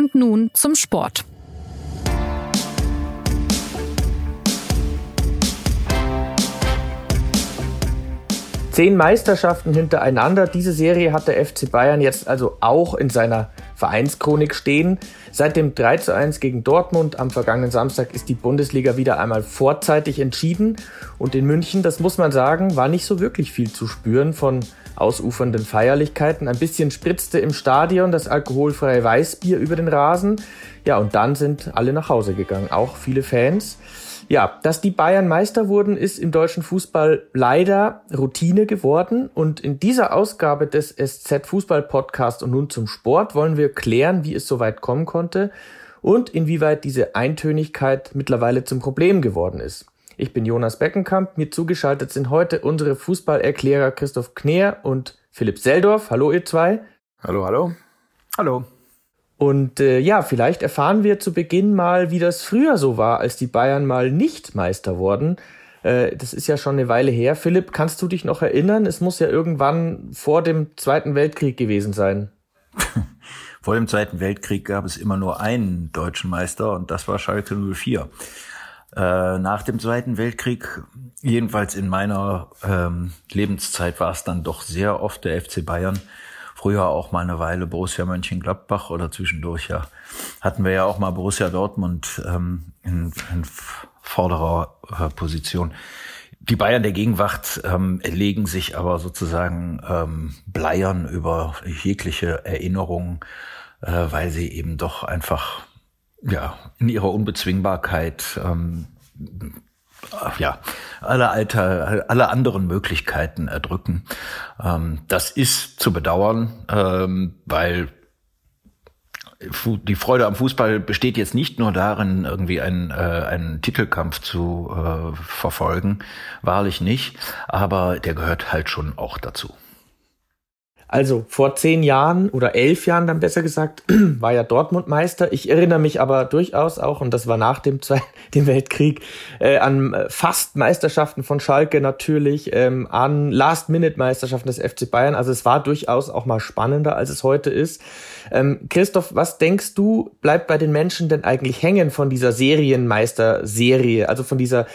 Und nun zum Sport. Zehn Meisterschaften hintereinander. Diese Serie hat der FC Bayern jetzt also auch in seiner Vereinschronik stehen. Seit dem 3 zu 1 gegen Dortmund am vergangenen Samstag ist die Bundesliga wieder einmal vorzeitig entschieden. Und in München, das muss man sagen, war nicht so wirklich viel zu spüren von ausufernden Feierlichkeiten. Ein bisschen spritzte im Stadion das alkoholfreie Weißbier über den Rasen. Ja, und dann sind alle nach Hause gegangen, auch viele Fans. Ja, dass die Bayern Meister wurden, ist im deutschen Fußball leider Routine geworden. Und in dieser Ausgabe des SZ Fußball Podcast und nun zum Sport wollen wir klären, wie es so weit kommen konnte und inwieweit diese Eintönigkeit mittlerweile zum Problem geworden ist. Ich bin Jonas Beckenkamp. Mir zugeschaltet sind heute unsere Fußballerklärer Christoph Kneer und Philipp Seldorf. Hallo, ihr zwei. Hallo, hallo. Hallo. Und äh, ja, vielleicht erfahren wir zu Beginn mal, wie das früher so war, als die Bayern mal nicht Meister wurden. Äh, das ist ja schon eine Weile her. Philipp, kannst du dich noch erinnern? Es muss ja irgendwann vor dem Zweiten Weltkrieg gewesen sein. vor dem Zweiten Weltkrieg gab es immer nur einen deutschen Meister und das war Schalke 04. Äh, nach dem Zweiten Weltkrieg, jedenfalls in meiner ähm, Lebenszeit, war es dann doch sehr oft der FC Bayern früher auch mal eine Weile Borussia Mönchengladbach oder zwischendurch ja hatten wir ja auch mal Borussia Dortmund ähm, in, in vorderer äh, Position. Die Bayern der Gegenwart ähm, legen sich aber sozusagen ähm, bleiern über jegliche Erinnerungen, äh, weil sie eben doch einfach ja in ihrer Unbezwingbarkeit ähm, ja, alle Alter, alle anderen Möglichkeiten erdrücken. Ähm, das ist zu bedauern, ähm, weil die Freude am Fußball besteht jetzt nicht nur darin, irgendwie einen, äh, einen Titelkampf zu äh, verfolgen, wahrlich nicht, aber der gehört halt schon auch dazu. Also vor zehn Jahren oder elf Jahren dann besser gesagt, war ja Dortmund Meister. Ich erinnere mich aber durchaus auch, und das war nach dem, Zweiten Weltkrieg, äh, an äh, fast Meisterschaften von Schalke natürlich, ähm, an Last-Minute-Meisterschaften des FC Bayern. Also es war durchaus auch mal spannender, als es heute ist. Ähm, Christoph, was denkst du, bleibt bei den Menschen denn eigentlich hängen von dieser Serienmeister-Serie, also von dieser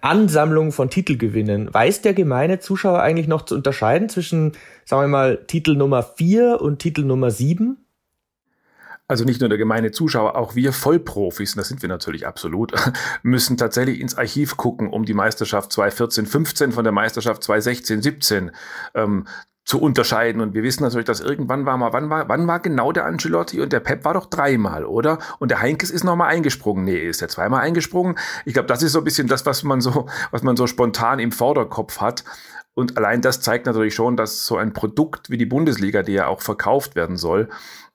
Ansammlung von Titelgewinnen. Weiß der gemeine Zuschauer eigentlich noch zu unterscheiden zwischen, sagen wir mal, Titel Nummer 4 und Titel Nummer 7? Also nicht nur der gemeine Zuschauer, auch wir Vollprofis, und das sind wir natürlich absolut, müssen tatsächlich ins Archiv gucken, um die Meisterschaft 2014, 15 von der Meisterschaft 2016, 17 ähm, zu unterscheiden. Und wir wissen natürlich, dass irgendwann war mal, wann war, wann war genau der Ancelotti und der Pep war doch dreimal, oder? Und der Heinkes ist nochmal eingesprungen. Nee, ist er zweimal eingesprungen? Ich glaube, das ist so ein bisschen das, was man so, was man so spontan im Vorderkopf hat. Und allein das zeigt natürlich schon, dass so ein Produkt wie die Bundesliga, die ja auch verkauft werden soll,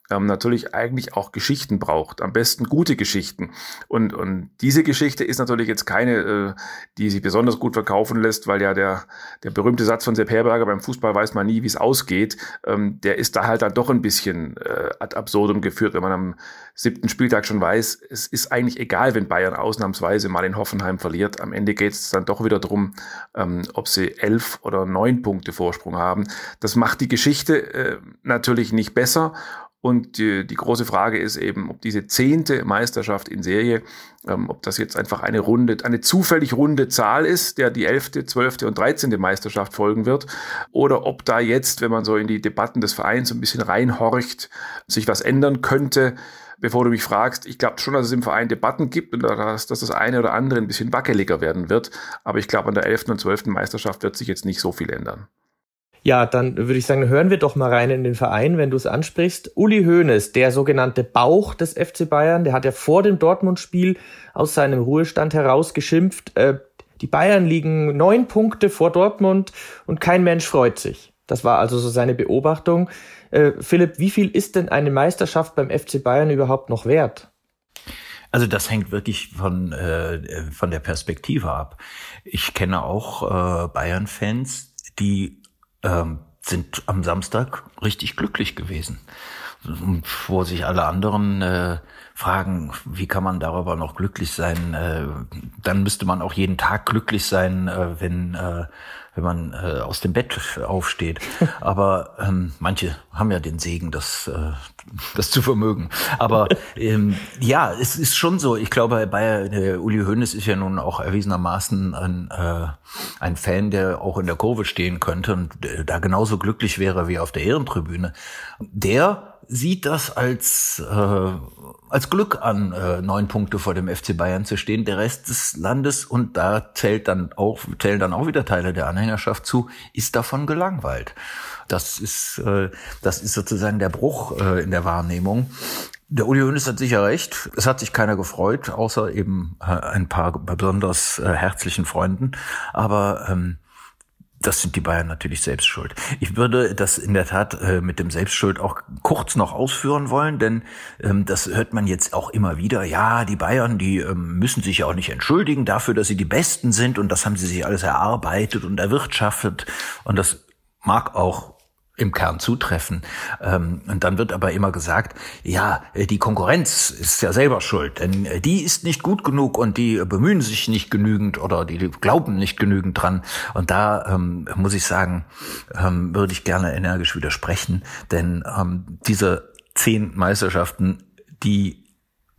ähm, natürlich eigentlich auch Geschichten braucht. Am besten gute Geschichten. Und, und diese Geschichte ist natürlich jetzt keine, äh, die sich besonders gut verkaufen lässt, weil ja der, der berühmte Satz von Sepp Herberger, beim Fußball weiß man nie, wie es ausgeht, ähm, der ist da halt dann doch ein bisschen äh, ad absurdum geführt, wenn man am siebten Spieltag schon weiß, es ist eigentlich egal, wenn Bayern ausnahmsweise mal in Hoffenheim verliert. Am Ende geht es dann doch wieder drum, ähm, ob sie elf oder neun Punkte Vorsprung haben. Das macht die Geschichte äh, natürlich nicht besser. Und die, die große Frage ist eben, ob diese zehnte Meisterschaft in Serie, ähm, ob das jetzt einfach eine runde, eine zufällig runde Zahl ist, der die elfte, zwölfte und dreizehnte Meisterschaft folgen wird, oder ob da jetzt, wenn man so in die Debatten des Vereins so ein bisschen reinhorcht, sich was ändern könnte. Bevor du mich fragst, ich glaube schon, dass es im Verein Debatten gibt und dass, dass das eine oder andere ein bisschen wackeliger werden wird. Aber ich glaube, an der elften und zwölften Meisterschaft wird sich jetzt nicht so viel ändern. Ja, dann würde ich sagen, hören wir doch mal rein in den Verein, wenn du es ansprichst. Uli Hoeneß, der sogenannte Bauch des FC Bayern, der hat ja vor dem Dortmund-Spiel aus seinem Ruhestand heraus geschimpft, äh, die Bayern liegen neun Punkte vor Dortmund und kein Mensch freut sich. Das war also so seine Beobachtung. Äh, Philipp, wie viel ist denn eine Meisterschaft beim FC Bayern überhaupt noch wert? Also das hängt wirklich von, äh, von der Perspektive ab. Ich kenne auch äh, Bayern-Fans, die ähm, sind am Samstag richtig glücklich gewesen, wo sich alle anderen äh, fragen, wie kann man darüber noch glücklich sein? Äh, dann müsste man auch jeden Tag glücklich sein, äh, wenn äh, wenn man äh, aus dem Bett aufsteht. Aber ähm, manche haben ja den Segen, das, äh, das zu vermögen. Aber ähm, ja, es ist schon so. Ich glaube, bei äh, Uli Hoeneß ist ja nun auch erwiesenermaßen ein, äh, ein Fan, der auch in der Kurve stehen könnte und äh, da genauso glücklich wäre wie auf der Ehrentribüne. Der sieht das als, äh, als Glück an, äh, neun Punkte vor dem FC Bayern zu stehen. Der Rest des Landes, und da zählt dann auch, zählen dann auch wieder Teile der Anhängerschaft zu, ist davon gelangweilt. Das ist, äh, das ist sozusagen der Bruch äh, in der Wahrnehmung. Der Uli Hoeneß hat sicher recht. Es hat sich keiner gefreut, außer eben äh, ein paar besonders äh, herzlichen Freunden. Aber ähm, das sind die Bayern natürlich selbst schuld. Ich würde das in der Tat äh, mit dem Selbstschuld auch kurz noch ausführen wollen, denn ähm, das hört man jetzt auch immer wieder. Ja, die Bayern, die ähm, müssen sich ja auch nicht entschuldigen dafür, dass sie die Besten sind und das haben sie sich alles erarbeitet und erwirtschaftet und das mag auch im Kern zutreffen. Ähm, und dann wird aber immer gesagt, ja, äh, die Konkurrenz ist ja selber schuld, denn äh, die ist nicht gut genug und die bemühen sich nicht genügend oder die glauben nicht genügend dran. Und da ähm, muss ich sagen, ähm, würde ich gerne energisch widersprechen, denn ähm, diese zehn Meisterschaften, die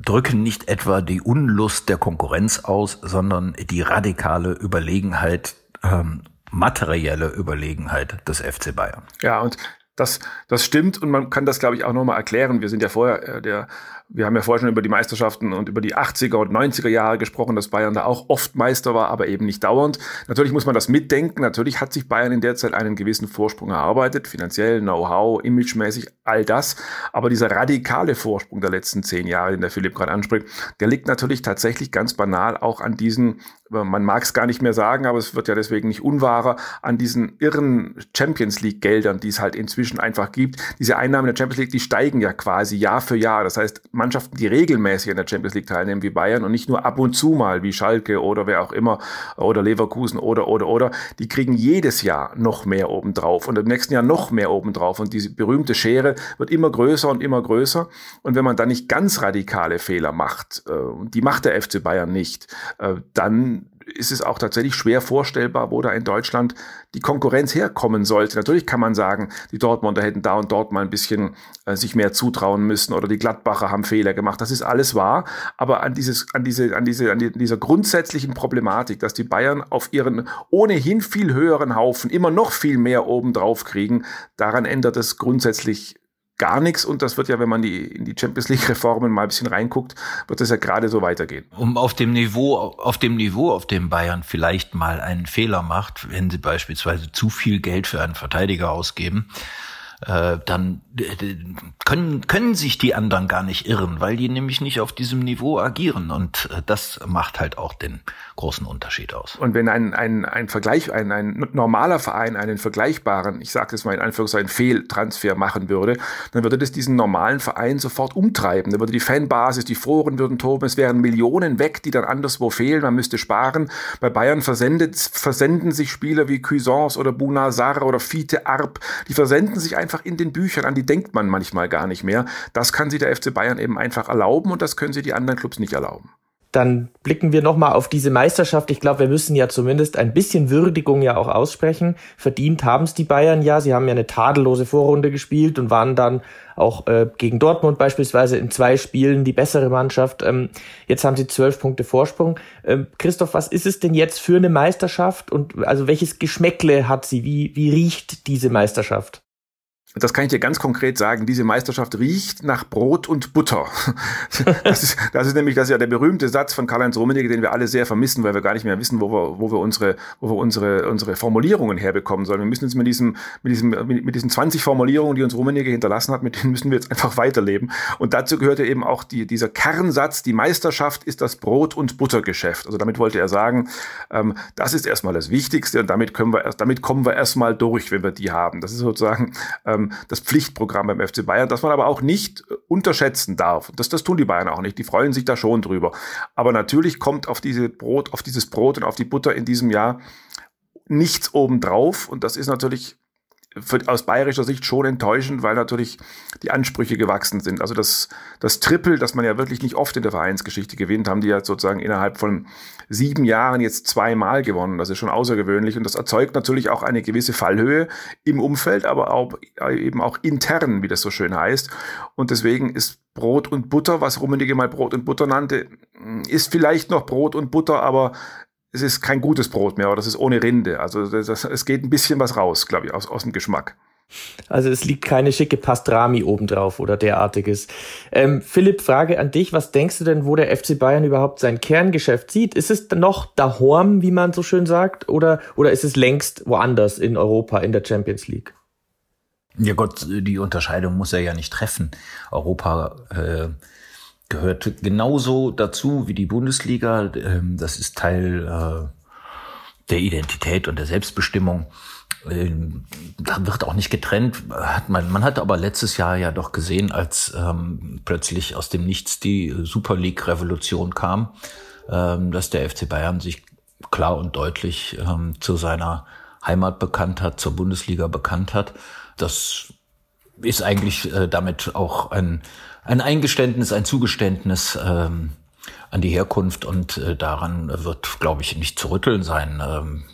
drücken nicht etwa die Unlust der Konkurrenz aus, sondern die radikale Überlegenheit ähm, materielle Überlegenheit des FC Bayern. Ja, und das, das stimmt und man kann das, glaube ich, auch nochmal erklären. Wir sind ja vorher, äh, der wir haben ja vorher schon über die Meisterschaften und über die 80er und 90er Jahre gesprochen, dass Bayern da auch oft Meister war, aber eben nicht dauernd. Natürlich muss man das mitdenken. Natürlich hat sich Bayern in der Zeit einen gewissen Vorsprung erarbeitet, finanziell, Know-how, imagemäßig, all das. Aber dieser radikale Vorsprung der letzten zehn Jahre, den der Philipp gerade anspricht, der liegt natürlich tatsächlich ganz banal auch an diesen, man mag es gar nicht mehr sagen, aber es wird ja deswegen nicht unwahrer, an diesen irren Champions League Geldern, die es halt inzwischen einfach gibt. Diese Einnahmen der Champions League, die steigen ja quasi Jahr für Jahr. Das heißt, Mannschaften, die regelmäßig in der Champions League teilnehmen, wie Bayern und nicht nur ab und zu mal, wie Schalke oder wer auch immer, oder Leverkusen oder, oder, oder, die kriegen jedes Jahr noch mehr obendrauf und im nächsten Jahr noch mehr obendrauf. Und diese berühmte Schere wird immer größer und immer größer. Und wenn man da nicht ganz radikale Fehler macht, äh, die macht der FC Bayern nicht, äh, dann ist es auch tatsächlich schwer vorstellbar, wo da in Deutschland die Konkurrenz herkommen sollte. Natürlich kann man sagen, die Dortmunder hätten da und dort mal ein bisschen äh, sich mehr zutrauen müssen oder die Gladbacher haben Fehler gemacht. Das ist alles wahr. Aber an dieses, an diese, an diese, an die, dieser grundsätzlichen Problematik, dass die Bayern auf ihren ohnehin viel höheren Haufen immer noch viel mehr obendrauf kriegen, daran ändert es grundsätzlich gar nichts und das wird ja, wenn man die, in die Champions League Reformen mal ein bisschen reinguckt, wird das ja gerade so weitergehen. Um auf dem Niveau, auf dem Niveau, auf dem Bayern vielleicht mal einen Fehler macht, wenn sie beispielsweise zu viel Geld für einen Verteidiger ausgeben, äh, dann äh, können, können sich die anderen gar nicht irren, weil die nämlich nicht auf diesem Niveau agieren. Und äh, das macht halt auch den großen Unterschied aus. Und wenn ein, ein, ein Vergleich, ein, ein normaler Verein einen vergleichbaren, ich sage es mal in Anführungszeichen, Fehltransfer machen würde, dann würde das diesen normalen Verein sofort umtreiben. Dann würde die Fanbasis, die Foren würden toben, es wären Millionen weg, die dann anderswo fehlen, man müsste sparen. Bei Bayern versendet, versenden sich Spieler wie Cuisance oder Bunazar oder Fiete Arp, die versenden sich einfach einfach in den Büchern, an die denkt man manchmal gar nicht mehr. Das kann sich der FC Bayern eben einfach erlauben und das können sich die anderen Clubs nicht erlauben. Dann blicken wir nochmal auf diese Meisterschaft. Ich glaube, wir müssen ja zumindest ein bisschen Würdigung ja auch aussprechen. Verdient haben es die Bayern ja. Sie haben ja eine tadellose Vorrunde gespielt und waren dann auch äh, gegen Dortmund beispielsweise in zwei Spielen die bessere Mannschaft. Ähm, jetzt haben sie zwölf Punkte Vorsprung. Ähm, Christoph, was ist es denn jetzt für eine Meisterschaft und also welches Geschmäckle hat sie? Wie, wie riecht diese Meisterschaft? Das kann ich dir ganz konkret sagen, diese Meisterschaft riecht nach Brot und Butter. Das ist, das ist nämlich das ist ja der berühmte Satz von Karl-Heinz Rummenigge, den wir alle sehr vermissen, weil wir gar nicht mehr wissen, wo wir, wo wir unsere, wo wir unsere, unsere Formulierungen herbekommen sollen. Wir müssen uns mit diesem, mit diesem, mit diesen 20 Formulierungen, die uns Rummenigge hinterlassen hat, mit denen müssen wir jetzt einfach weiterleben. Und dazu gehörte eben auch die, dieser Kernsatz, die Meisterschaft ist das Brot- und Buttergeschäft. Also damit wollte er sagen, ähm, das ist erstmal das Wichtigste und damit können wir erst, damit kommen wir erstmal durch, wenn wir die haben. Das ist sozusagen, ähm, ähm, das Pflichtprogramm beim FC Bayern, das man aber auch nicht äh, unterschätzen darf. Das, das tun die Bayern auch nicht. Die freuen sich da schon drüber. Aber natürlich kommt auf diese Brot, auf dieses Brot und auf die Butter in diesem Jahr nichts obendrauf. Und das ist natürlich für, aus bayerischer Sicht schon enttäuschend, weil natürlich die Ansprüche gewachsen sind. Also das, das Triple, das man ja wirklich nicht oft in der Vereinsgeschichte gewinnt, haben die ja sozusagen innerhalb von sieben Jahren jetzt zweimal gewonnen. Das ist schon außergewöhnlich und das erzeugt natürlich auch eine gewisse Fallhöhe im Umfeld, aber auch eben auch intern, wie das so schön heißt. Und deswegen ist Brot und Butter, was Rummenigge mal Brot und Butter nannte, ist vielleicht noch Brot und Butter, aber es ist kein gutes Brot mehr, oder das ist ohne Rinde. Also das, das, es geht ein bisschen was raus, glaube ich, aus, aus dem Geschmack. Also es liegt keine schicke Pastrami obendrauf oder derartiges. Ähm, Philipp, Frage an dich. Was denkst du denn, wo der FC Bayern überhaupt sein Kerngeschäft sieht? Ist es noch daheim, wie man so schön sagt, oder, oder ist es längst woanders in Europa, in der Champions League? Ja Gott, die Unterscheidung muss er ja nicht treffen. Europa äh, gehört genauso dazu wie die Bundesliga. Ähm, das ist Teil äh, der Identität und der Selbstbestimmung. Ähm, da wird auch nicht getrennt. Man, hat aber letztes Jahr ja doch gesehen, als ähm, plötzlich aus dem Nichts die Super League-Revolution kam, dass der FC Bayern sich klar und deutlich zu seiner Heimat bekannt hat, zur Bundesliga bekannt hat. Das ist eigentlich äh, damit auch ein ein Eingeständnis, ein Zugeständnis ähm, an die Herkunft und äh, daran wird, glaube ich, nicht zu rütteln sein. Ähm,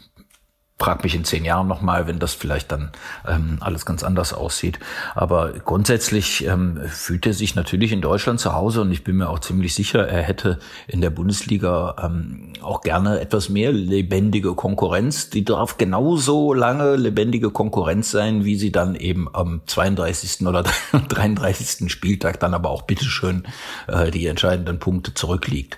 frag mich in zehn Jahren nochmal, wenn das vielleicht dann ähm, alles ganz anders aussieht. Aber grundsätzlich ähm, fühlt er sich natürlich in Deutschland zu Hause und ich bin mir auch ziemlich sicher, er hätte in der Bundesliga ähm, auch gerne etwas mehr lebendige Konkurrenz. Die darf genauso lange lebendige Konkurrenz sein, wie sie dann eben am 32. oder 33. Spieltag dann aber auch bitteschön äh, die entscheidenden Punkte zurückliegt.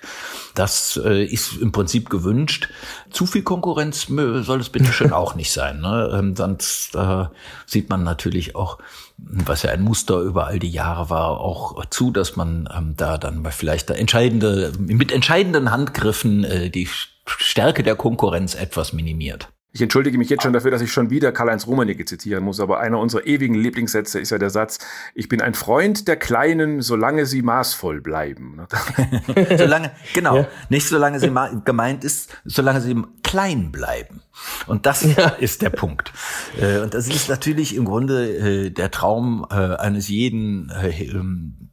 Das äh, ist im Prinzip gewünscht. Zu viel Konkurrenz soll es bitte schön auch nicht sein. Ne? Ähm, sonst äh, sieht man natürlich auch, was ja ein Muster über all die Jahre war, auch zu, dass man ähm, da dann vielleicht da entscheidende, mit entscheidenden Handgriffen äh, die Stärke der Konkurrenz etwas minimiert. Ich entschuldige mich jetzt schon dafür, dass ich schon wieder Karl-Heinz Rummenigge zitieren muss, aber einer unserer ewigen Lieblingssätze ist ja der Satz, ich bin ein Freund der Kleinen, solange sie maßvoll bleiben. solange, genau, ja. nicht solange sie gemeint ist, solange sie klein bleiben. Und das ja. ist der Punkt. Äh, und das ist natürlich im Grunde äh, der Traum äh, eines jeden ähm,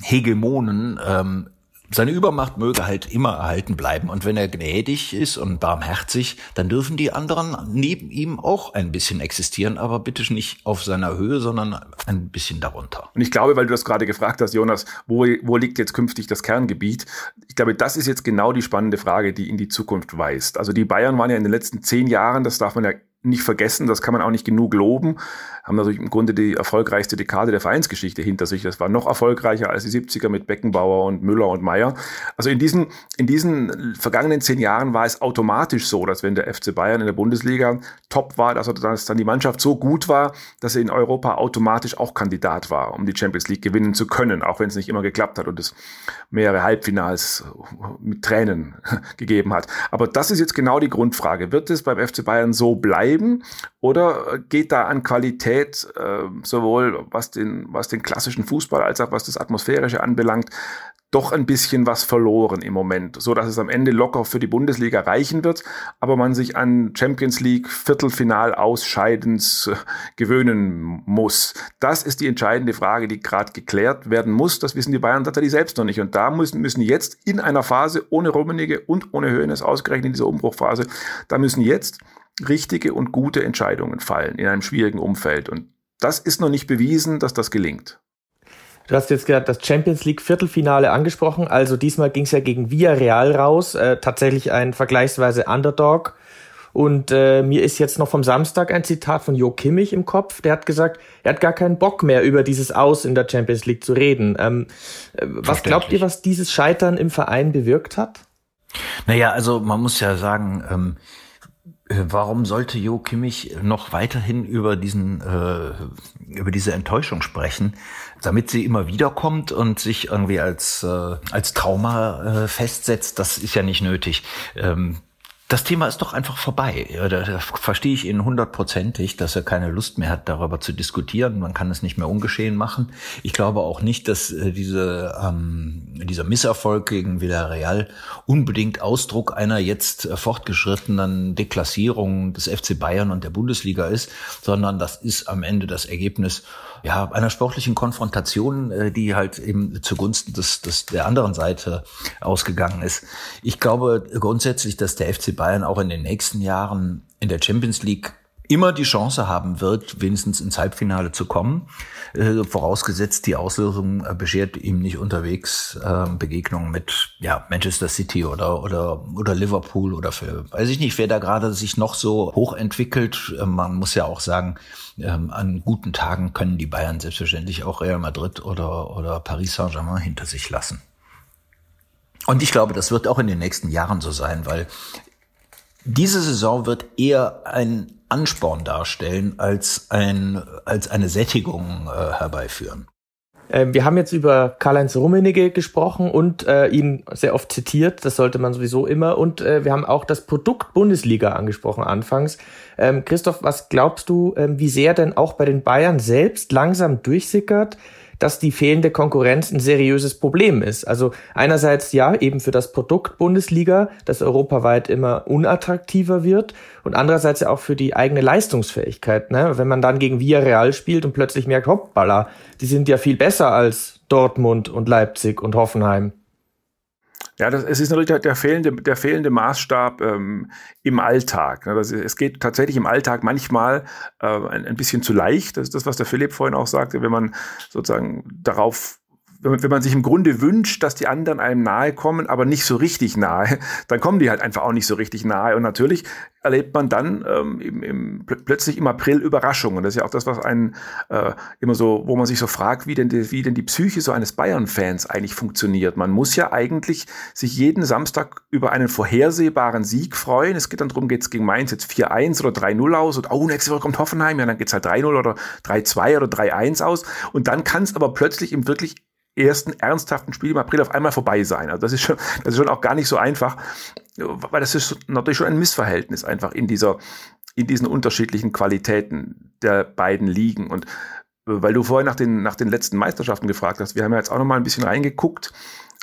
Hegemonen, ähm, seine Übermacht möge halt immer erhalten bleiben. Und wenn er gnädig ist und barmherzig, dann dürfen die anderen neben ihm auch ein bisschen existieren, aber bitte nicht auf seiner Höhe, sondern ein bisschen darunter. Und ich glaube, weil du das gerade gefragt hast, Jonas, wo, wo liegt jetzt künftig das Kerngebiet? Ich glaube, das ist jetzt genau die spannende Frage, die in die Zukunft weist. Also die Bayern waren ja in den letzten zehn Jahren, das darf man ja nicht vergessen, das kann man auch nicht genug loben, haben natürlich im Grunde die erfolgreichste Dekade der Vereinsgeschichte hinter sich. Das war noch erfolgreicher als die 70er mit Beckenbauer und Müller und Meyer. Also in diesen, in diesen vergangenen zehn Jahren war es automatisch so, dass wenn der FC Bayern in der Bundesliga top war, dass, dass dann die Mannschaft so gut war, dass er in Europa automatisch auch Kandidat war, um die Champions League gewinnen zu können, auch wenn es nicht immer geklappt hat und es mehrere Halbfinals mit Tränen gegeben hat. Aber das ist jetzt genau die Grundfrage. Wird es beim FC Bayern so bleiben oder geht da an Qualität äh, sowohl was den, was den klassischen Fußball als auch was das Atmosphärische anbelangt, doch ein bisschen was verloren im Moment, so dass es am Ende locker für die Bundesliga reichen wird, aber man sich an Champions League Viertelfinal Ausscheidens äh, gewöhnen muss. Das ist die entscheidende Frage, die gerade geklärt werden muss. Das wissen die Bayern tatsächlich selbst noch nicht. Und da müssen, müssen jetzt in einer Phase ohne Rummenigge und ohne Höhenes ausgerechnet in dieser Umbruchphase, da müssen jetzt richtige und gute Entscheidungen fallen in einem schwierigen Umfeld. Und das ist noch nicht bewiesen, dass das gelingt. Du hast jetzt gerade das Champions League Viertelfinale angesprochen. Also diesmal ging es ja gegen Villarreal raus. Äh, tatsächlich ein vergleichsweise Underdog. Und äh, mir ist jetzt noch vom Samstag ein Zitat von Jo Kimmich im Kopf. Der hat gesagt, er hat gar keinen Bock mehr über dieses Aus in der Champions League zu reden. Ähm, äh, was glaubt ihr, was dieses Scheitern im Verein bewirkt hat? Naja, also man muss ja sagen, ähm, äh, warum sollte Jo Kimmich noch weiterhin über diesen äh, über diese Enttäuschung sprechen, damit sie immer wieder kommt und sich irgendwie als äh, als Trauma äh, festsetzt? Das ist ja nicht nötig. Ähm, das Thema ist doch einfach vorbei. Da, verstehe ich ihn hundertprozentig, dass er keine Lust mehr hat, darüber zu diskutieren. Man kann es nicht mehr ungeschehen machen. Ich glaube auch nicht, dass äh, diese ähm, dieser Misserfolg gegen Villarreal unbedingt Ausdruck einer jetzt fortgeschrittenen Deklassierung des FC Bayern und der Bundesliga ist, sondern das ist am Ende das Ergebnis ja, einer sportlichen Konfrontation, äh, die halt eben zugunsten des, des, der anderen Seite ausgegangen ist. Ich glaube grundsätzlich, dass der FC Bayern auch in den nächsten Jahren in der Champions League immer die Chance haben wird, wenigstens ins Halbfinale zu kommen, äh, vorausgesetzt die Auslösung äh, beschert ihm nicht unterwegs äh, Begegnungen mit ja, Manchester City oder oder oder Liverpool oder für weiß ich nicht, wer da gerade sich noch so hoch entwickelt. Äh, man muss ja auch sagen, ähm, an guten Tagen können die Bayern selbstverständlich auch Real Madrid oder oder Paris Saint-Germain hinter sich lassen. Und ich glaube, das wird auch in den nächsten Jahren so sein, weil diese Saison wird eher ein Ansporn darstellen als, ein, als eine Sättigung äh, herbeiführen. Ähm, wir haben jetzt über Karl-Heinz Rummenigge gesprochen und äh, ihn sehr oft zitiert. Das sollte man sowieso immer. Und äh, wir haben auch das Produkt Bundesliga angesprochen anfangs. Ähm, Christoph, was glaubst du, ähm, wie sehr denn auch bei den Bayern selbst langsam durchsickert, dass die fehlende Konkurrenz ein seriöses Problem ist. Also einerseits ja, eben für das Produkt Bundesliga, das europaweit immer unattraktiver wird und andererseits ja auch für die eigene Leistungsfähigkeit. Ne? Wenn man dann gegen Villarreal spielt und plötzlich merkt, hoppala, die sind ja viel besser als Dortmund und Leipzig und Hoffenheim. Ja, das, es ist natürlich der, der fehlende, der fehlende Maßstab ähm, im Alltag. Ne? Das, es geht tatsächlich im Alltag manchmal äh, ein, ein bisschen zu leicht. Das ist das, was der Philipp vorhin auch sagte, wenn man sozusagen darauf wenn man sich im Grunde wünscht, dass die anderen einem nahe kommen, aber nicht so richtig nahe, dann kommen die halt einfach auch nicht so richtig nahe. Und natürlich erlebt man dann ähm, im, im, plötzlich im April Überraschungen. Das ist ja auch das, was einen äh, immer so, wo man sich so fragt, wie denn die, wie denn die Psyche so eines Bayern-Fans eigentlich funktioniert. Man muss ja eigentlich sich jeden Samstag über einen vorhersehbaren Sieg freuen. Es geht dann darum, geht es gegen Mainz jetzt 4-1 oder 3-0 aus und oh, nächste Woche kommt Hoffenheim, ja, dann geht es halt 3-0 oder 3-2 oder 3-1 aus. Und dann kann es aber plötzlich im wirklich ersten ernsthaften Spiel im April auf einmal vorbei sein. Also das ist schon, das ist schon auch gar nicht so einfach, weil das ist natürlich schon ein Missverhältnis einfach in dieser, in diesen unterschiedlichen Qualitäten der beiden Ligen. Und weil du vorhin nach den, nach den letzten Meisterschaften gefragt hast, wir haben ja jetzt auch noch mal ein bisschen reingeguckt,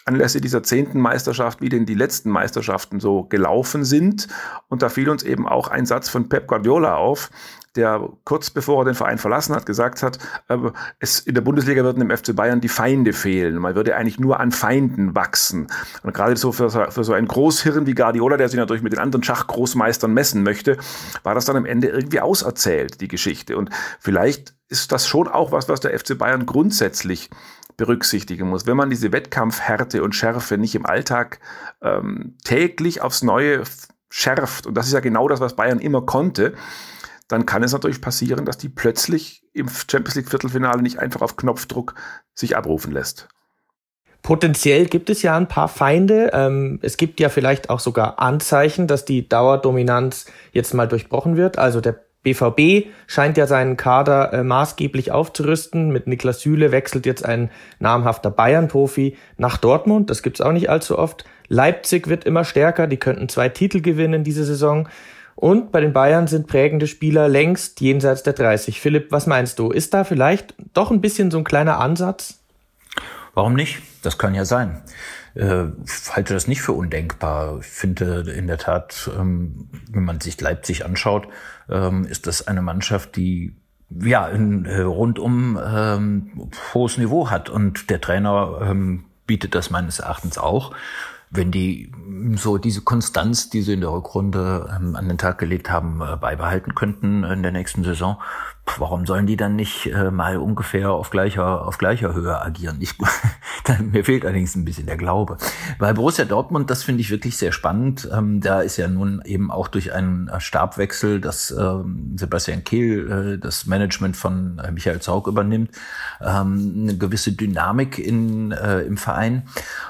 anlässlich dieser zehnten Meisterschaft, wie denn die letzten Meisterschaften so gelaufen sind. Und da fiel uns eben auch ein Satz von Pep Guardiola auf, der kurz bevor er den Verein verlassen hat, gesagt hat, äh, es, in der Bundesliga würden im FC Bayern die Feinde fehlen. Man würde eigentlich nur an Feinden wachsen. Und gerade so für, für so ein Großhirn wie Guardiola, der sich natürlich mit den anderen Schachgroßmeistern messen möchte, war das dann am Ende irgendwie auserzählt, die Geschichte. Und vielleicht ist das schon auch was, was der FC Bayern grundsätzlich berücksichtigen muss. Wenn man diese Wettkampfhärte und Schärfe nicht im Alltag ähm, täglich aufs Neue schärft, und das ist ja genau das, was Bayern immer konnte, dann kann es natürlich passieren, dass die plötzlich im Champions League Viertelfinale nicht einfach auf Knopfdruck sich abrufen lässt. Potenziell gibt es ja ein paar Feinde. Ähm, es gibt ja vielleicht auch sogar Anzeichen, dass die Dauerdominanz jetzt mal durchbrochen wird. Also der BVB scheint ja seinen Kader äh, maßgeblich aufzurüsten. Mit Niklas Süle wechselt jetzt ein namhafter Bayern-Profi nach Dortmund. Das gibt's auch nicht allzu oft. Leipzig wird immer stärker. Die könnten zwei Titel gewinnen diese Saison. Und bei den Bayern sind prägende Spieler längst jenseits der 30. Philipp, was meinst du? Ist da vielleicht doch ein bisschen so ein kleiner Ansatz? Warum nicht? Das kann ja sein. Äh, halte das nicht für undenkbar. Ich finde in der Tat, ähm, wenn man sich Leipzig anschaut, ähm, ist das eine Mannschaft, die ja ein äh, rundum ähm, hohes Niveau hat und der Trainer ähm, bietet das meines Erachtens auch wenn die so diese Konstanz, die sie in der Rückrunde ähm, an den Tag gelegt haben, äh, beibehalten könnten in der nächsten Saison, warum sollen die dann nicht äh, mal ungefähr auf gleicher, auf gleicher Höhe agieren? Ich, mir fehlt allerdings ein bisschen der Glaube. Bei Borussia Dortmund, das finde ich wirklich sehr spannend. Ähm, da ist ja nun eben auch durch einen Stabwechsel, dass ähm, Sebastian Kehl äh, das Management von äh, Michael Zaug übernimmt, ähm, eine gewisse Dynamik in, äh, im Verein.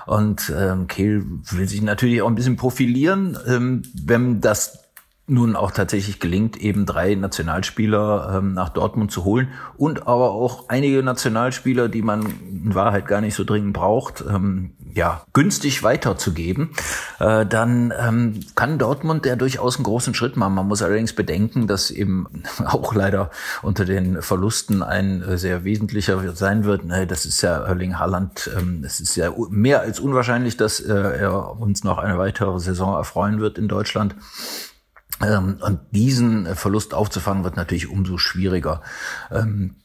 Und ähm, Kehl will sich natürlich auch ein bisschen profilieren. Ähm, wenn das nun auch tatsächlich gelingt, eben drei Nationalspieler ähm, nach Dortmund zu holen und aber auch einige Nationalspieler, die man in Wahrheit gar nicht so dringend braucht. Ähm, ja, günstig weiterzugeben, äh, dann ähm, kann Dortmund ja durchaus einen großen Schritt machen. Man muss allerdings bedenken, dass eben auch leider unter den Verlusten ein äh, sehr wesentlicher sein wird. Ne, das ist ja Erling Haaland, ähm, es ist ja mehr als unwahrscheinlich, dass äh, er uns noch eine weitere Saison erfreuen wird in Deutschland. Ähm, und diesen Verlust aufzufangen wird natürlich umso schwieriger. Ähm,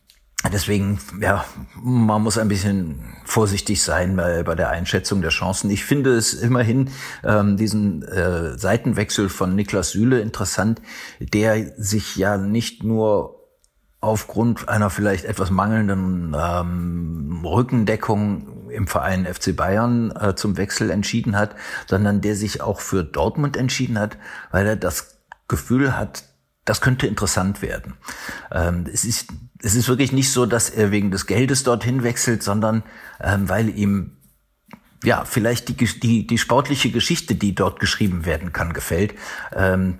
Deswegen, ja, man muss ein bisschen vorsichtig sein bei, bei der Einschätzung der Chancen. Ich finde es immerhin ähm, diesen äh, Seitenwechsel von Niklas Süle interessant, der sich ja nicht nur aufgrund einer vielleicht etwas mangelnden ähm, Rückendeckung im Verein FC Bayern äh, zum Wechsel entschieden hat, sondern der sich auch für Dortmund entschieden hat, weil er das Gefühl hat, das könnte interessant werden. Ähm, es, ist, es ist wirklich nicht so, dass er wegen des Geldes dorthin wechselt, sondern ähm, weil ihm ja vielleicht die, die, die sportliche Geschichte, die dort geschrieben werden kann, gefällt. Ähm,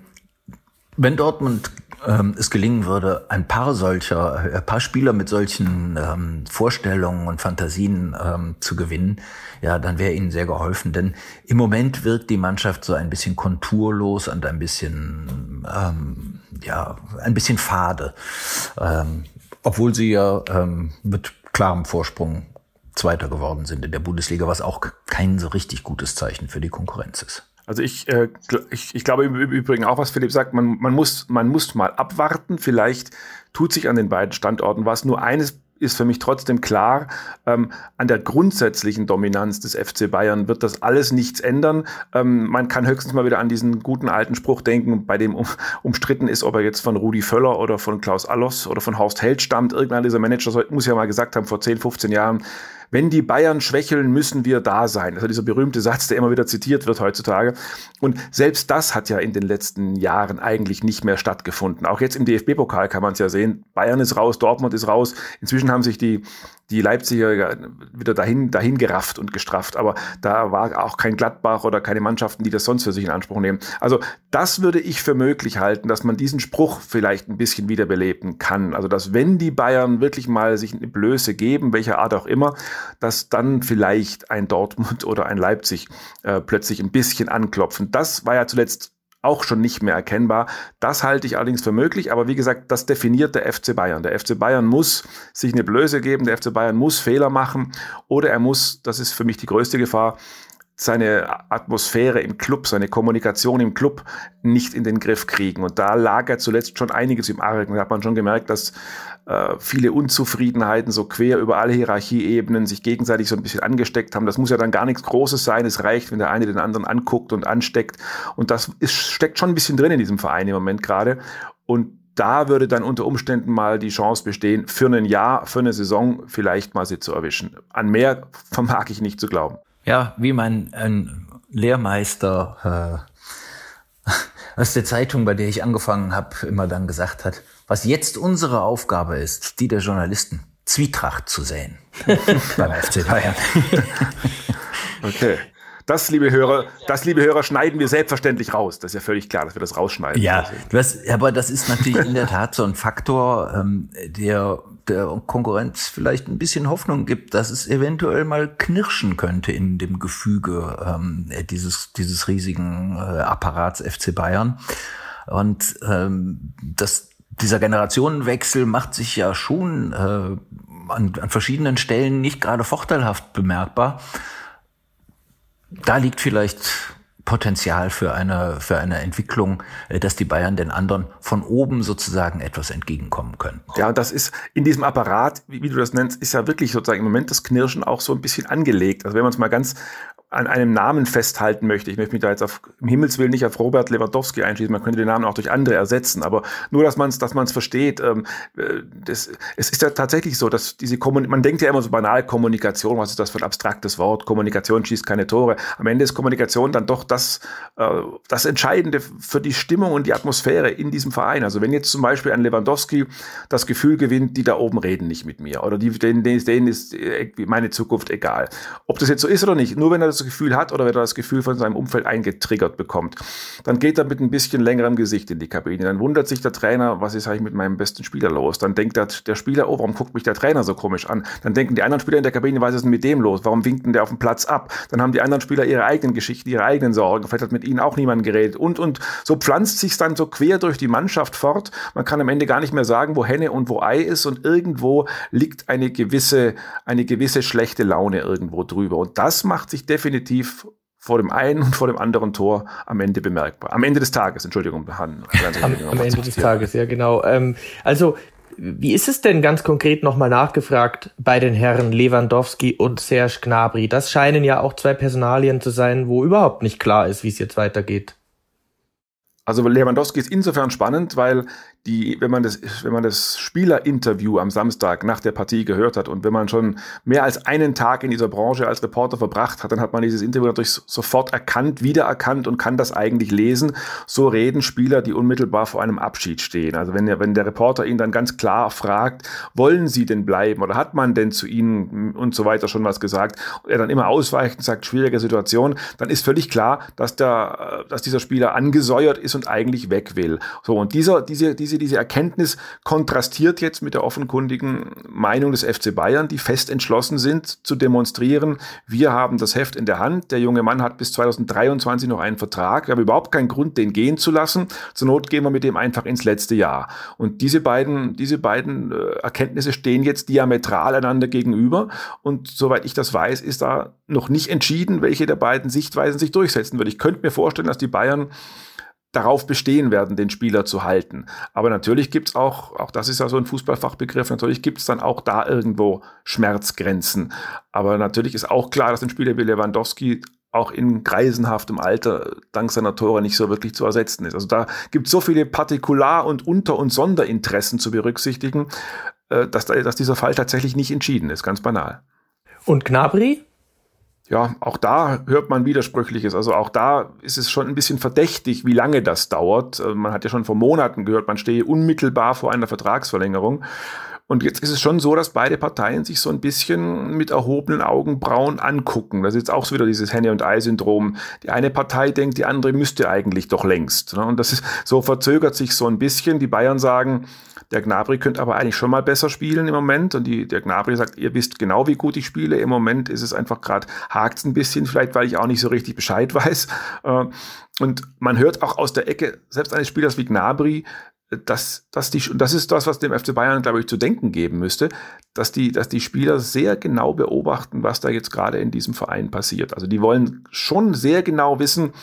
wenn Dortmund ähm, es gelingen würde, ein paar solcher, ein äh, paar Spieler mit solchen ähm, Vorstellungen und Fantasien ähm, zu gewinnen, ja, dann wäre ihnen sehr geholfen. Denn im Moment wirkt die Mannschaft so ein bisschen konturlos und ein bisschen, ähm, ja, ein bisschen fade. Ähm, obwohl sie ja ähm, mit klarem Vorsprung Zweiter geworden sind in der Bundesliga, was auch kein so richtig gutes Zeichen für die Konkurrenz ist. Also ich, äh, ich, ich glaube im Übrigen auch, was Philipp sagt, man, man, muss, man muss mal abwarten. Vielleicht tut sich an den beiden Standorten was. Nur eines ist für mich trotzdem klar, ähm, an der grundsätzlichen Dominanz des FC Bayern wird das alles nichts ändern. Ähm, man kann höchstens mal wieder an diesen guten alten Spruch denken, bei dem um, umstritten ist, ob er jetzt von Rudi Völler oder von Klaus Allos oder von Horst Held stammt. Irgendeiner dieser Manager muss ja mal gesagt haben, vor 10, 15 Jahren, wenn die Bayern schwächeln, müssen wir da sein. Also dieser berühmte Satz, der immer wieder zitiert wird heutzutage. Und selbst das hat ja in den letzten Jahren eigentlich nicht mehr stattgefunden. Auch jetzt im DFB-Pokal kann man es ja sehen. Bayern ist raus, Dortmund ist raus. Inzwischen haben sich die die Leipziger wieder dahin, dahin gerafft und gestrafft. Aber da war auch kein Gladbach oder keine Mannschaften, die das sonst für sich in Anspruch nehmen. Also das würde ich für möglich halten, dass man diesen Spruch vielleicht ein bisschen wiederbeleben kann. Also dass wenn die Bayern wirklich mal sich eine Blöße geben, welcher Art auch immer, dass dann vielleicht ein Dortmund oder ein Leipzig äh, plötzlich ein bisschen anklopfen. Das war ja zuletzt auch schon nicht mehr erkennbar. Das halte ich allerdings für möglich, aber wie gesagt, das definiert der FC Bayern. Der FC Bayern muss sich eine Blöße geben, der FC Bayern muss Fehler machen oder er muss, das ist für mich die größte Gefahr, seine Atmosphäre im Club, seine Kommunikation im Club nicht in den Griff kriegen. Und da lag er zuletzt schon einiges im Argen. Da hat man schon gemerkt, dass äh, viele Unzufriedenheiten so quer über alle Hierarchieebenen sich gegenseitig so ein bisschen angesteckt haben. Das muss ja dann gar nichts Großes sein. Es reicht, wenn der eine den anderen anguckt und ansteckt. Und das ist, steckt schon ein bisschen drin in diesem Verein im Moment gerade. Und da würde dann unter Umständen mal die Chance bestehen, für ein Jahr, für eine Saison vielleicht mal sie zu erwischen. An mehr vermag ich nicht zu glauben. Ja, wie mein ein Lehrmeister äh, aus der Zeitung, bei der ich angefangen habe, immer dann gesagt hat, was jetzt unsere Aufgabe ist, die der Journalisten, Zwietracht zu säen beim FC Bayern. okay. Das, liebe Hörer, das, liebe Hörer, schneiden wir selbstverständlich raus. Das ist ja völlig klar, dass wir das rausschneiden. Ja, das, aber das ist natürlich in der Tat so ein Faktor, ähm, der der Konkurrenz vielleicht ein bisschen Hoffnung gibt, dass es eventuell mal knirschen könnte in dem Gefüge ähm, dieses, dieses riesigen äh, Apparats FC Bayern. Und ähm, das, dieser Generationenwechsel macht sich ja schon äh, an, an verschiedenen Stellen nicht gerade vorteilhaft bemerkbar. Da liegt vielleicht Potenzial für eine, für eine Entwicklung, äh, dass die Bayern den anderen von oben sozusagen etwas entgegenkommen können. Ja, das ist in diesem Apparat, wie, wie du das nennst, ist ja wirklich sozusagen im Moment das Knirschen auch so ein bisschen angelegt. Also wenn man es mal ganz an einem Namen festhalten möchte. Ich möchte mich da jetzt auf im Himmelswillen nicht auf Robert Lewandowski einschließen. Man könnte den Namen auch durch andere ersetzen, aber nur, dass man es, dass man es versteht. Ähm, äh, das, es ist ja tatsächlich so, dass diese Kommunikation, man denkt ja immer so banal Kommunikation, was ist das für ein abstraktes Wort? Kommunikation schießt keine Tore. Am Ende ist Kommunikation dann doch das, äh, das Entscheidende für die Stimmung und die Atmosphäre in diesem Verein. Also wenn jetzt zum Beispiel ein Lewandowski das Gefühl gewinnt, die da oben reden nicht mit mir oder die, denen, denen ist meine Zukunft egal. Ob das jetzt so ist oder nicht, nur wenn er das das Gefühl hat oder wenn er das Gefühl von seinem Umfeld eingetriggert bekommt, dann geht er mit ein bisschen längerem Gesicht in die Kabine. Dann wundert sich der Trainer, was ist eigentlich mit meinem besten Spieler los? Dann denkt der, der Spieler, oh, warum guckt mich der Trainer so komisch an? Dann denken die anderen Spieler in der Kabine, was ist denn mit dem los? Warum winkt denn der auf dem Platz ab? Dann haben die anderen Spieler ihre eigenen Geschichten, ihre eigenen Sorgen. Vielleicht hat mit ihnen auch niemand geredet. Und, und so pflanzt sich dann so quer durch die Mannschaft fort. Man kann am Ende gar nicht mehr sagen, wo Henne und wo Ei ist. Und irgendwo liegt eine gewisse, eine gewisse schlechte Laune irgendwo drüber. Und das macht sich definitiv vor dem einen und vor dem anderen Tor am Ende bemerkbar. Am Ende des Tages, Entschuldigung, Han. Am, am Ende des Tages, ja genau. Ähm, also wie ist es denn ganz konkret nochmal nachgefragt bei den Herren Lewandowski und Serge Gnabry? Das scheinen ja auch zwei Personalien zu sein, wo überhaupt nicht klar ist, wie es jetzt weitergeht. Also Lewandowski ist insofern spannend, weil die, wenn man das, wenn man das Spielerinterview am Samstag nach der Partie gehört hat und wenn man schon mehr als einen Tag in dieser Branche als Reporter verbracht hat, dann hat man dieses Interview natürlich sofort erkannt, wiedererkannt und kann das eigentlich lesen. So reden Spieler, die unmittelbar vor einem Abschied stehen. Also wenn der, wenn der Reporter ihn dann ganz klar fragt, wollen Sie denn bleiben oder hat man denn zu Ihnen und so weiter schon was gesagt, und er dann immer ausweicht und sagt, schwierige Situation, dann ist völlig klar, dass der, dass dieser Spieler angesäuert ist und eigentlich weg will. So, und dieser, diese, diese, diese Erkenntnis kontrastiert jetzt mit der offenkundigen Meinung des FC Bayern, die fest entschlossen sind zu demonstrieren, wir haben das Heft in der Hand, der junge Mann hat bis 2023 noch einen Vertrag, wir haben überhaupt keinen Grund, den gehen zu lassen, zur Not gehen wir mit dem einfach ins letzte Jahr. Und diese beiden, diese beiden äh, Erkenntnisse stehen jetzt diametral einander gegenüber. Und soweit ich das weiß, ist da noch nicht entschieden, welche der beiden Sichtweisen sich durchsetzen wird. Ich könnte mir vorstellen, dass die Bayern darauf bestehen werden, den Spieler zu halten. Aber natürlich gibt's auch, auch das ist ja so ein Fußballfachbegriff, natürlich gibt's dann auch da irgendwo Schmerzgrenzen. Aber natürlich ist auch klar, dass ein Spieler wie Lewandowski auch in greisenhaftem Alter dank seiner Tore nicht so wirklich zu ersetzen ist. Also da gibt es so viele Partikular- und Unter- und Sonderinteressen zu berücksichtigen, äh, dass, dass dieser Fall tatsächlich nicht entschieden ist, ganz banal. Und Gnabry? Ja, auch da hört man Widersprüchliches. Also auch da ist es schon ein bisschen verdächtig, wie lange das dauert. Äh, man hat ja schon vor Monaten gehört, man stehe unmittelbar vor einer Vertragsverlängerung. Und jetzt ist es schon so, dass beide Parteien sich so ein bisschen mit erhobenen Augenbrauen angucken. Das ist jetzt auch so wieder dieses Henne- und Ei-Syndrom. Die eine Partei denkt, die andere müsste eigentlich doch längst. Ne? Und das ist, so verzögert sich so ein bisschen. Die Bayern sagen, der Gnabry könnte aber eigentlich schon mal besser spielen im Moment. Und die, der Gnabry sagt, ihr wisst genau, wie gut ich spiele. Im Moment ist es einfach gerade, hakt ein bisschen, vielleicht weil ich auch nicht so richtig Bescheid weiß. Äh, und man hört auch aus der Ecke, selbst eines Spielers wie Gnabry, dass, dass die, und das ist das, was dem FC Bayern, glaube ich, zu denken geben müsste, dass die, dass die Spieler sehr genau beobachten, was da jetzt gerade in diesem Verein passiert. Also die wollen schon sehr genau wissen,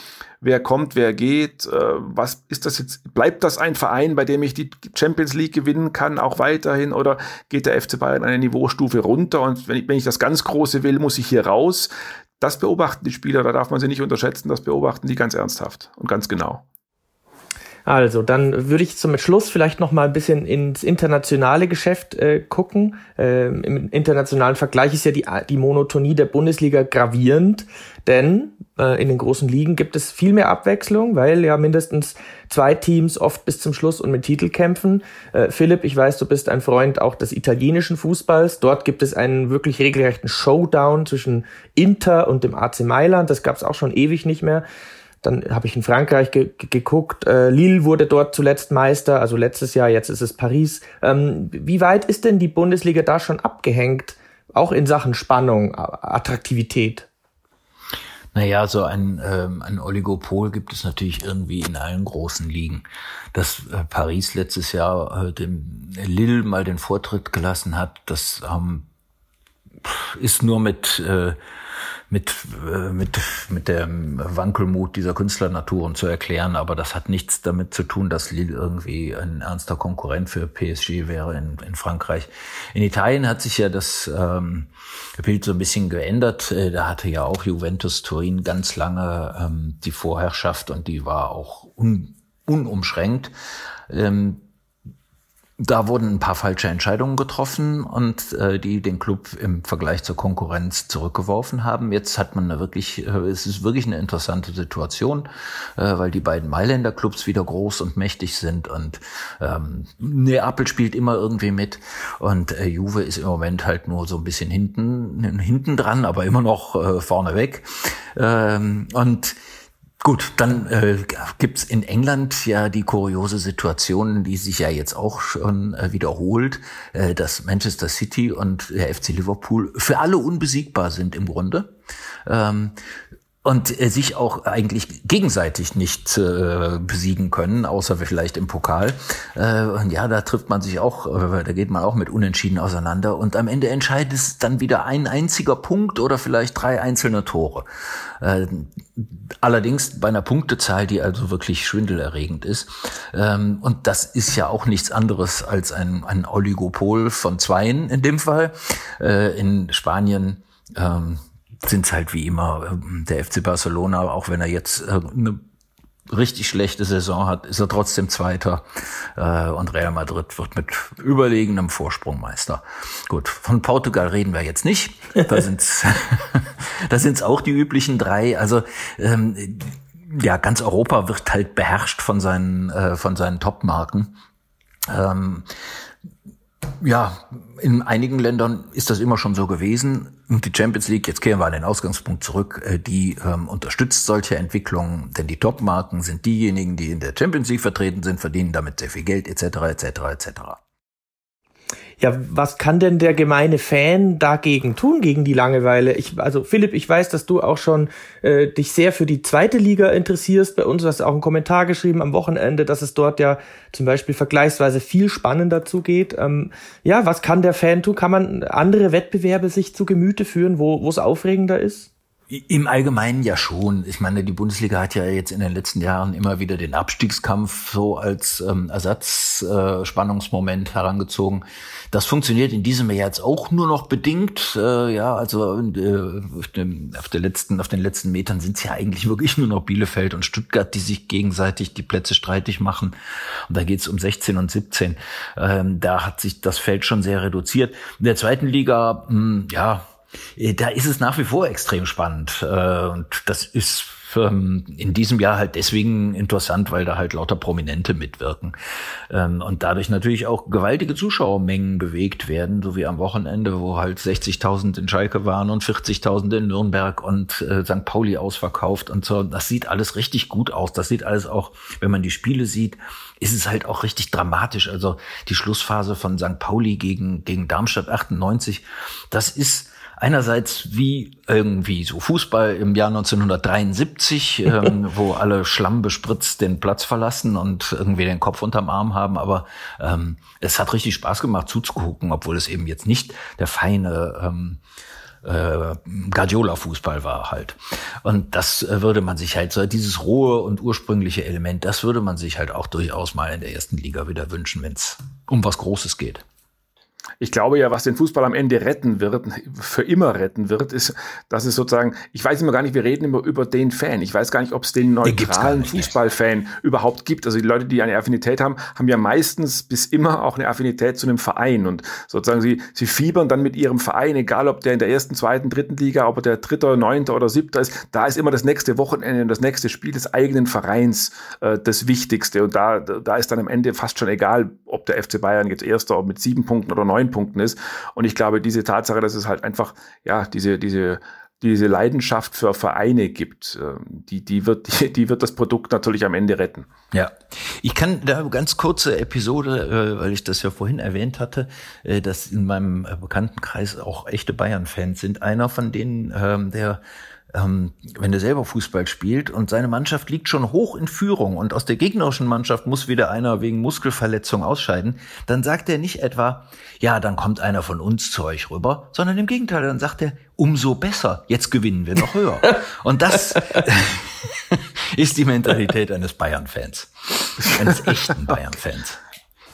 wer kommt, wer geht, äh, was ist das jetzt, bleibt das ein Verein, bei dem ich die Champions League gewinnen kann, auch weiterhin, oder geht der FC Bayern eine Niveaustufe runter und wenn ich, wenn ich das ganz Große will, muss ich hier raus. Das beobachten die Spieler, da darf man sie nicht unterschätzen, das beobachten die ganz ernsthaft und ganz genau. Also, dann würde ich zum Schluss vielleicht noch mal ein bisschen ins internationale Geschäft äh, gucken. Ähm, Im internationalen Vergleich ist ja die, die Monotonie der Bundesliga gravierend, denn äh, in den großen Ligen gibt es viel mehr Abwechslung, weil ja mindestens zwei Teams oft bis zum Schluss und mit Titel kämpfen. Äh, Philipp, ich weiß, du bist ein Freund auch des italienischen Fußballs. Dort gibt es einen wirklich regelrechten Showdown zwischen Inter und dem AC Mailand. Das gab es auch schon ewig nicht mehr. Dann habe ich in Frankreich ge geguckt. Äh, Lille wurde dort zuletzt Meister, also letztes Jahr, jetzt ist es Paris. Ähm, wie weit ist denn die Bundesliga da schon abgehängt, auch in Sachen Spannung, Attraktivität? Naja, so ein, ähm, ein Oligopol gibt es natürlich irgendwie in allen großen Ligen. Dass äh, Paris letztes Jahr äh, dem Lille mal den Vortritt gelassen hat, das ähm, ist nur mit äh, mit, äh, mit, mit dem Wankelmut dieser Künstlernaturen zu erklären. Aber das hat nichts damit zu tun, dass Lille irgendwie ein ernster Konkurrent für PSG wäre in, in Frankreich. In Italien hat sich ja das ähm, Bild so ein bisschen geändert. Äh, da hatte ja auch Juventus Turin ganz lange ähm, die Vorherrschaft und die war auch un, unumschränkt. Ähm, da wurden ein paar falsche Entscheidungen getroffen und äh, die den Club im Vergleich zur Konkurrenz zurückgeworfen haben. Jetzt hat man eine wirklich, äh, es ist wirklich eine interessante Situation, äh, weil die beiden Mailänder Clubs wieder groß und mächtig sind und ähm, Neapel spielt immer irgendwie mit und äh, Juve ist im Moment halt nur so ein bisschen hinten hinten dran, aber immer noch äh, vorne weg. Ähm, und Gut, dann äh, gibt's in England ja die kuriose Situation, die sich ja jetzt auch schon äh, wiederholt, äh, dass Manchester City und der FC Liverpool für alle unbesiegbar sind im Grunde. Ähm, und äh, sich auch eigentlich gegenseitig nicht äh, besiegen können, außer vielleicht im Pokal. Äh, und ja, da trifft man sich auch, äh, da geht man auch mit Unentschieden auseinander. Und am Ende entscheidet es dann wieder ein einziger Punkt oder vielleicht drei einzelne Tore. Äh, allerdings bei einer Punktezahl, die also wirklich schwindelerregend ist. Ähm, und das ist ja auch nichts anderes als ein, ein Oligopol von Zweien in dem Fall. Äh, in Spanien ähm, sind es halt wie immer ähm, der FC Barcelona, auch wenn er jetzt äh, eine richtig schlechte Saison hat, ist er trotzdem Zweiter äh, und Real Madrid wird mit überlegenem Vorsprung Meister. Gut, von Portugal reden wir jetzt nicht. Da sind's, da sind's auch die üblichen drei. Also ähm, ja, ganz Europa wird halt beherrscht von seinen äh, von seinen Top-Marken. Ähm, ja, in einigen Ländern ist das immer schon so gewesen. Und die Champions League, jetzt kehren wir an den Ausgangspunkt zurück, äh, die ähm, unterstützt solche Entwicklungen, denn die Top-Marken sind diejenigen, die in der Champions League vertreten sind, verdienen damit sehr viel Geld etc. etc. etc. Ja, was kann denn der gemeine Fan dagegen tun, gegen die Langeweile? Ich, also Philipp, ich weiß, dass du auch schon äh, dich sehr für die zweite Liga interessierst. Bei uns hast du auch einen Kommentar geschrieben am Wochenende, dass es dort ja zum Beispiel vergleichsweise viel spannender zugeht. Ähm, ja, was kann der Fan tun? Kann man andere Wettbewerbe sich zu Gemüte führen, wo es aufregender ist? Im Allgemeinen ja schon. Ich meine, die Bundesliga hat ja jetzt in den letzten Jahren immer wieder den Abstiegskampf so als ähm, Ersatzspannungsmoment äh, herangezogen. Das funktioniert in diesem Jahr jetzt auch nur noch bedingt. Äh, ja, also äh, auf, dem, auf, der letzten, auf den letzten Metern sind es ja eigentlich wirklich nur noch Bielefeld und Stuttgart, die sich gegenseitig die Plätze streitig machen. Und da geht es um 16 und 17. Ähm, da hat sich das Feld schon sehr reduziert. In der zweiten Liga, mh, hm, ja, da ist es nach wie vor extrem spannend. Äh, und das ist in diesem Jahr halt deswegen interessant, weil da halt lauter Prominente mitwirken. Ähm, und dadurch natürlich auch gewaltige Zuschauermengen bewegt werden, so wie am Wochenende, wo halt 60.000 in Schalke waren und 40.000 in Nürnberg und äh, St. Pauli ausverkauft und so. Das sieht alles richtig gut aus. Das sieht alles auch, wenn man die Spiele sieht, ist es halt auch richtig dramatisch. Also die Schlussphase von St. Pauli gegen, gegen Darmstadt 98, das ist einerseits wie irgendwie so Fußball im Jahr 1973, ähm, wo alle Schlamm bespritzt den Platz verlassen und irgendwie den Kopf unterm Arm haben, aber ähm, es hat richtig Spaß gemacht zuzugucken, obwohl es eben jetzt nicht der feine ähm, äh, Guardiola-Fußball war halt. Und das äh, würde man sich halt, so dieses rohe und ursprüngliche Element, das würde man sich halt auch durchaus mal in der ersten Liga wieder wünschen, wenn es um was Großes geht ich glaube ja, was den Fußball am Ende retten wird, für immer retten wird, ist, dass es sozusagen, ich weiß immer gar nicht, wir reden immer über den Fan. Ich weiß gar nicht, ob es den neutralen Fußballfan überhaupt gibt. Also die Leute, die eine Affinität haben, haben ja meistens bis immer auch eine Affinität zu einem Verein und sozusagen sie, sie fiebern dann mit ihrem Verein, egal ob der in der ersten, zweiten, dritten Liga, ob er der dritte, neunte oder siebte ist, da ist immer das nächste Wochenende und das nächste Spiel des eigenen Vereins äh, das Wichtigste und da, da ist dann am Ende fast schon egal, ob der FC Bayern jetzt erster mit sieben Punkten oder neun neun Punkten ist. Und ich glaube, diese Tatsache, dass es halt einfach, ja, diese, diese, diese Leidenschaft für Vereine gibt, ähm, die, die, wird, die, die wird das Produkt natürlich am Ende retten. Ja, ich kann da ganz kurze Episode, äh, weil ich das ja vorhin erwähnt hatte, äh, dass in meinem Bekanntenkreis auch echte Bayern-Fans sind. Einer von denen, ähm, der ähm, wenn er selber Fußball spielt und seine Mannschaft liegt schon hoch in Führung und aus der gegnerischen Mannschaft muss wieder einer wegen Muskelverletzung ausscheiden, dann sagt er nicht etwa, ja, dann kommt einer von uns zu euch rüber, sondern im Gegenteil, dann sagt er, umso besser, jetzt gewinnen wir noch höher. Und das ist die Mentalität eines Bayern-Fans, eines echten Bayern-Fans.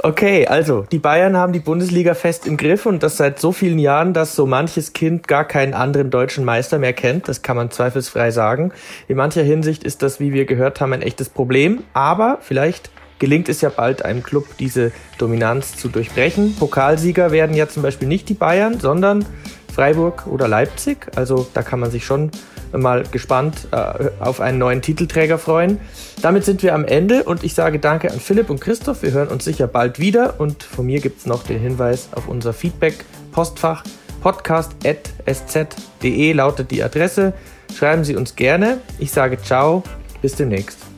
Okay, also die Bayern haben die Bundesliga fest im Griff und das seit so vielen Jahren, dass so manches Kind gar keinen anderen deutschen Meister mehr kennt. Das kann man zweifelsfrei sagen. In mancher Hinsicht ist das, wie wir gehört haben, ein echtes Problem. Aber vielleicht gelingt es ja bald einem Club, diese Dominanz zu durchbrechen. Pokalsieger werden ja zum Beispiel nicht die Bayern, sondern Freiburg oder Leipzig. Also da kann man sich schon mal gespannt äh, auf einen neuen Titelträger freuen. Damit sind wir am Ende und ich sage danke an Philipp und Christoph. Wir hören uns sicher bald wieder und von mir gibt es noch den Hinweis auf unser Feedback-Postfach podcast.sz.de lautet die Adresse. Schreiben Sie uns gerne. Ich sage ciao, bis demnächst.